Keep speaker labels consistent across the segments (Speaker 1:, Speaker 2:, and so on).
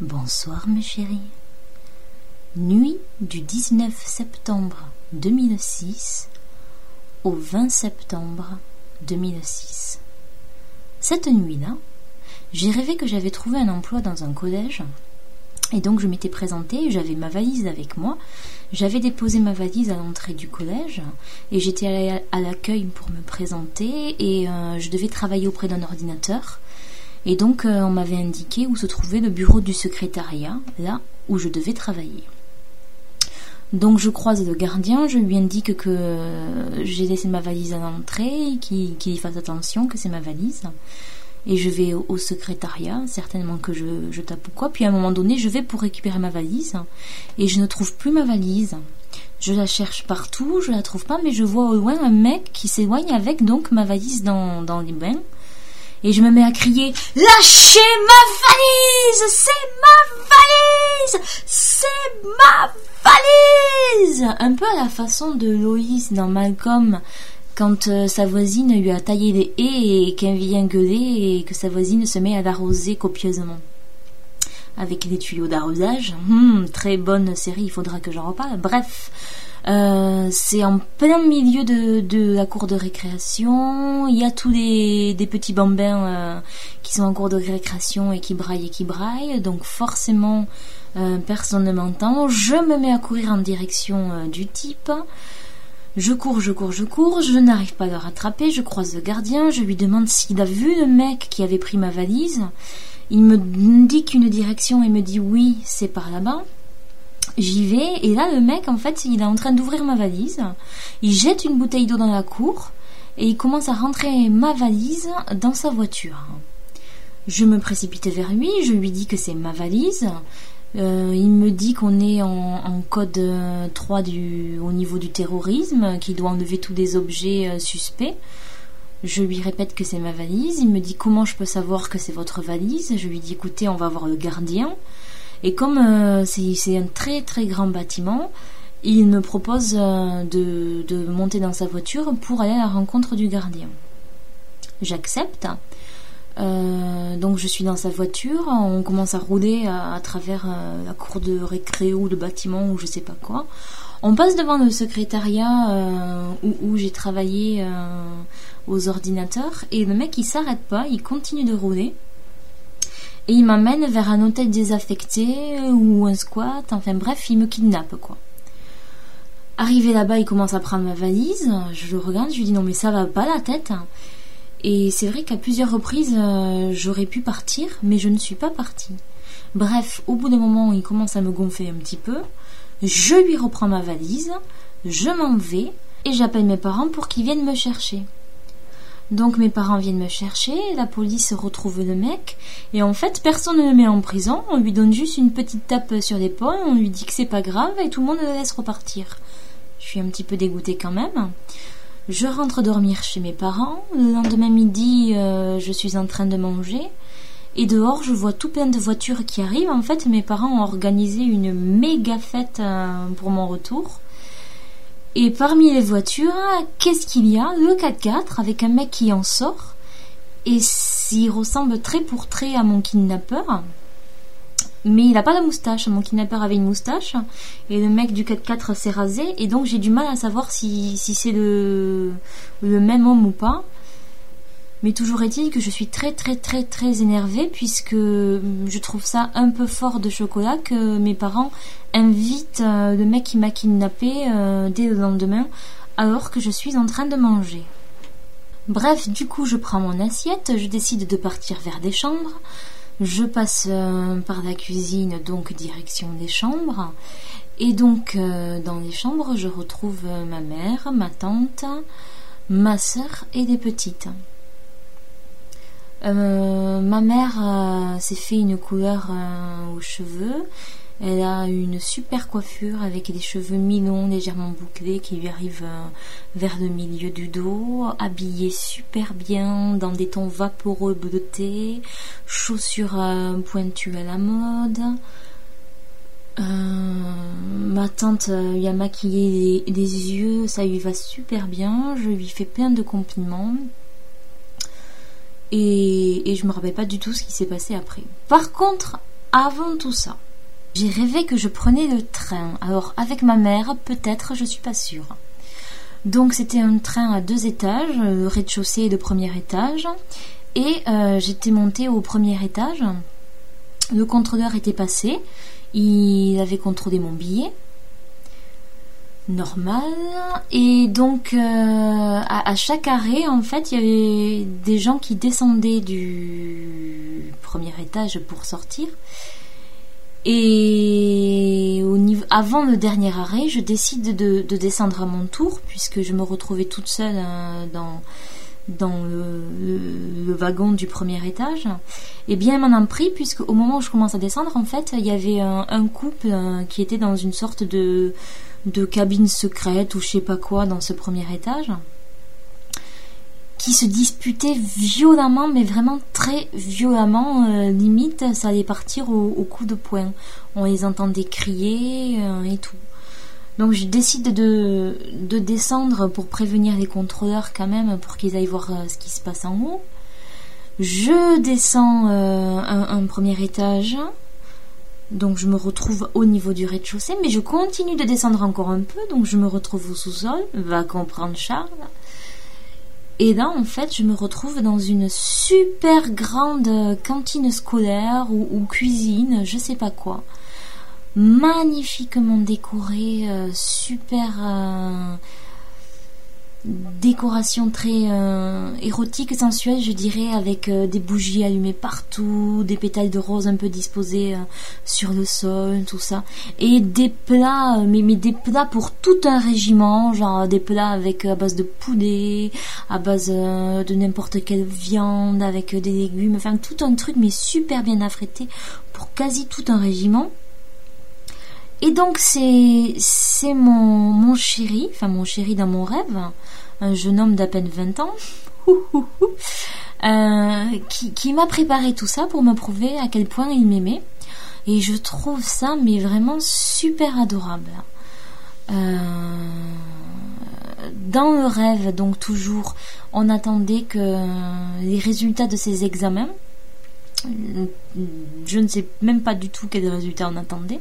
Speaker 1: Bonsoir mes chéris. Nuit du 19 septembre 2006 au 20 septembre 2006. Cette nuit-là, j'ai rêvé que j'avais trouvé un emploi dans un collège et donc je m'étais présentée, j'avais ma valise avec moi, j'avais déposé ma valise à l'entrée du collège et j'étais allée à l'accueil pour me présenter et euh, je devais travailler auprès d'un ordinateur. Et donc euh, on m'avait indiqué où se trouvait le bureau du secrétariat, là où je devais travailler. Donc je croise le gardien, je lui indique que euh, j'ai laissé ma valise à l'entrée, qu'il fasse attention, que c'est ma valise et je vais au, secrétariat, certainement que je, je tape ou quoi. Puis à un moment donné, je vais pour récupérer ma valise et je ne trouve plus ma valise. Je la cherche partout, je la trouve pas, mais je vois au loin un mec qui s'éloigne avec donc ma valise dans, dans les bains. Et je me mets à crier Lâchez ma valise C'est ma valise C'est ma valise Un peu à la façon de Loïs dans Malcolm quand euh, sa voisine lui a taillé des haies et qu'elle vient gueuler et que sa voisine se met à l'arroser copieusement. Avec des tuyaux d'arrosage. Hmm, très bonne série, il faudra que j'en reparle. Bref, euh, c'est en plein milieu de, la cour de récréation. Il y a tous des, petits bambins euh, qui sont en cours de récréation et qui braillent et qui braillent. Donc forcément, personne ne m'entend. Je me mets à courir en direction du type. Je cours, je cours, je cours, je n'arrive pas à le rattraper, je croise le gardien, je lui demande s'il a vu le mec qui avait pris ma valise. Il me dit qu'une direction et me dit oui, c'est par là-bas. J'y vais et là le mec en fait il est en train d'ouvrir ma valise. Il jette une bouteille d'eau dans la cour et il commence à rentrer ma valise dans sa voiture. Je me précipite vers lui, je lui dis que c'est ma valise. Euh, il me dit qu'on est en, code 3 du, au niveau du terrorisme, qu'il doit enlever tous les objets euh, suspects. Je lui répète que c'est ma valise. Il me dit comment je peux savoir que c'est votre valise? Je lui dis écoutez, on va voir le gardien. Et comme euh, c'est un très très grand bâtiment, il me propose de, de monter dans sa voiture pour aller à la rencontre du gardien. J'accepte. Euh, donc je suis dans sa voiture, on commence à rouler à, travers euh, la cour de récré ou de bâtiment ou je sais pas quoi. On passe devant le secrétariat euh, où, j'ai travaillé aux ordinateurs et le mec il s'arrête pas, il continue de rouler et il m'amène vers un hôtel désaffecté ou un squat, enfin bref, il me kidnappe quoi. Arrivé là-bas, il commence à prendre ma valise, je le regarde, je lui dis non mais ça va pas la tête. Et c'est vrai qu'à plusieurs reprises, euh, j'aurais pu partir, mais je ne suis pas partie. Bref, au bout d'un moment, il commence à me gonfler un petit peu. Je lui reprends ma valise, je m'en vais et j'appelle mes parents pour qu'ils viennent me chercher. Donc mes parents viennent me chercher, la police retrouve le mec, et en fait personne ne le met en prison, on lui donne juste une petite tape sur l'épaule, on lui dit que c'est pas grave et tout le monde le laisse repartir. Je suis un petit peu dégoûtée quand même. Je rentre dormir chez mes parents. Le lendemain midi, euh, je suis en train de manger. Et dehors, je vois tout plein de voitures qui arrivent. En fait, mes parents ont organisé une méga fête euh, pour mon retour. Et parmi les voitures, qu'est-ce qu'il y a? Le 4x4 avec un mec qui en sort. Et s'il ressemble très pour très à mon kidnappeur mais il n'a pas de moustache. Mon kidnappeur avait une moustache et le mec du 4x4 s'est rasé et donc j'ai du mal à savoir si, c'est le, le même homme ou pas. Mais toujours est-il que je suis très très très très énervée puisque je trouve ça un peu fort de chocolat que mes parents invitent euh, le mec qui m'a kidnappé euh, dès le lendemain alors que je suis en train de manger. Bref, du coup je prends mon assiette, je décide de partir vers des chambres. Je passe euh, par la cuisine, donc direction des chambres. Et donc, euh, dans les chambres, je retrouve euh, ma mère, ma tante, ma soeur et des petites. Ma mère s'est fait une couleur aux cheveux elle a une super coiffure avec des cheveux mi-longs, légèrement bouclés, qui lui arrivent euh, vers le milieu du dos, habillée super bien dans des tons vaporeux bleutés, chaussures euh, pointues à la mode. Euh, ma tante lui a maquillé les, yeux, ça lui va super bien. Je lui fais plein de compliments. Et, je me rappelle pas du tout ce qui s'est passé après. Par contre, avant tout ça, j'ai rêvé que je prenais le train. Alors avec ma mère, peut-être, je suis pas sûre. Donc c'était un train à deux étages, le rez-de-chaussée et le premier étage. Et euh, j'étais montée au premier étage. Le contrôleur était passé. Il avait contrôlé mon billet. Normal. Et donc euh, à, chaque arrêt, en fait, il y avait des gens qui descendaient du premier étage pour sortir. Et au niveau, avant le dernier arrêt, je décide de, de descendre à mon tour, puisque je me retrouvais toute seule euh, dans, dans le, wagon du premier étage. Et bien, m'en a pris, puisque au moment où je commence à descendre, en fait, il y avait un, un couple euh, qui était dans une sorte de, de cabine secrète ou je sais pas quoi dans ce premier étage qui se disputaient violemment, mais vraiment très violemment, euh, limite ça allait partir au, coup de poing. On les entendait crier euh, et tout. Donc je décide de, de descendre pour prévenir les contrôleurs quand même, pour qu'ils aillent voir euh, ce qui se passe en haut. Je descends un premier étage, donc je me retrouve au niveau du rez-de-chaussée, mais je continue de descendre encore un peu, donc je me retrouve au sous-sol, va comprendre Charles. Et là, en fait, je me retrouve dans une super grande cantine scolaire ou, cuisine, je sais pas quoi. Magnifiquement décorée, euh, super euh, décoration très euh, érotique, sensuelle, je dirais, avec euh, des bougies allumées partout, des pétales de rose un peu disposés euh, sur le sol, tout ça, et des plats, mais, des plats pour tout un régiment, genre des plats avec à base de poulet, à base de n'importe quelle viande, avec des légumes, enfin tout un truc, mais super bien affrété pour quasi tout un régiment. Et donc c'est c'est mon mon chéri, enfin mon chéri dans mon rêve, un jeune homme d'à peine 20 ans, euh, qui, qui m'a préparé tout ça pour me prouver à quel point il m'aimait. Et je trouve ça mais vraiment super adorable. Euh, dans le rêve, donc toujours, on attendait que les résultats de ces examens, je ne sais même pas du tout quels résultats on attendait.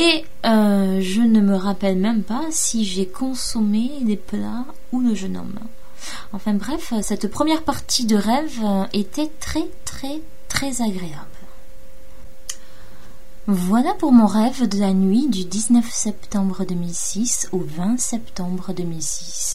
Speaker 1: Et euh, je ne me rappelle même pas si j'ai consommé les plats ou le jeune homme. Enfin bref, cette première partie de rêve euh, était très très très agréable. Voilà pour mon rêve de la nuit du 19 septembre 2006 au 20 septembre 2006.